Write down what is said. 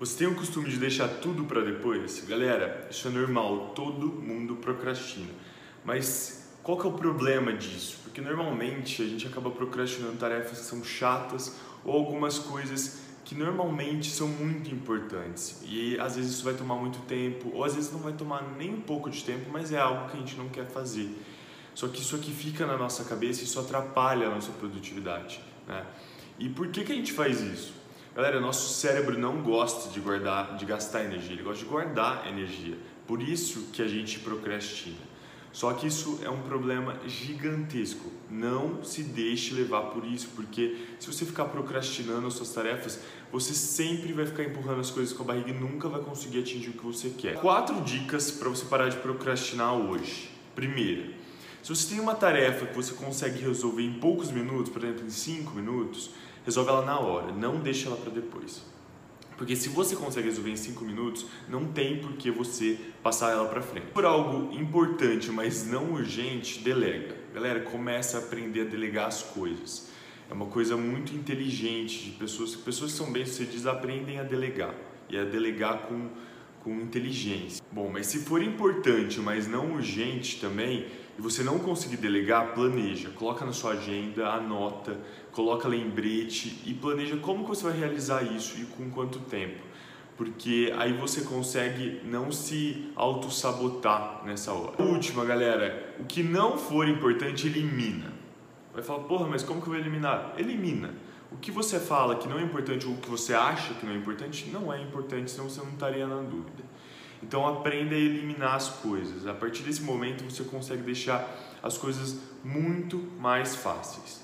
Você tem o costume de deixar tudo para depois? Galera, isso é normal, todo mundo procrastina. Mas qual que é o problema disso? Porque normalmente a gente acaba procrastinando tarefas que são chatas ou algumas coisas que normalmente são muito importantes. E às vezes isso vai tomar muito tempo, ou às vezes não vai tomar nem um pouco de tempo, mas é algo que a gente não quer fazer. Só que isso aqui fica na nossa cabeça e isso atrapalha a nossa produtividade. Né? E por que, que a gente faz isso? Galera, nosso cérebro não gosta de guardar, de gastar energia, ele gosta de guardar energia. Por isso que a gente procrastina. Só que isso é um problema gigantesco. Não se deixe levar por isso, porque se você ficar procrastinando as suas tarefas, você sempre vai ficar empurrando as coisas com a barriga e nunca vai conseguir atingir o que você quer. Quatro dicas para você parar de procrastinar hoje. Primeira, se você tem uma tarefa que você consegue resolver em poucos minutos, por exemplo, em cinco minutos, resolve ela na hora, não deixa ela para depois. Porque se você consegue resolver em 5 minutos, não tem por que você passar ela para frente. Por algo importante, mas não urgente, delega. Galera, começa a aprender a delegar as coisas. É uma coisa muito inteligente de pessoas, pessoas que são bem-sucedidas aprendem a delegar e a delegar com com inteligência. Bom, mas se for importante, mas não urgente também, e você não conseguir delegar, planeja, coloca na sua agenda, anota, coloca lembrete e planeja como você vai realizar isso e com quanto tempo. Porque aí você consegue não se auto-sabotar nessa hora. Última, galera, o que não for importante, elimina. Vai falar, porra, mas como que eu vou eliminar? Elimina. O que você fala que não é importante ou o que você acha que não é importante, não é importante, senão você não estaria na dúvida. Então aprenda a eliminar as coisas. A partir desse momento você consegue deixar as coisas muito mais fáceis.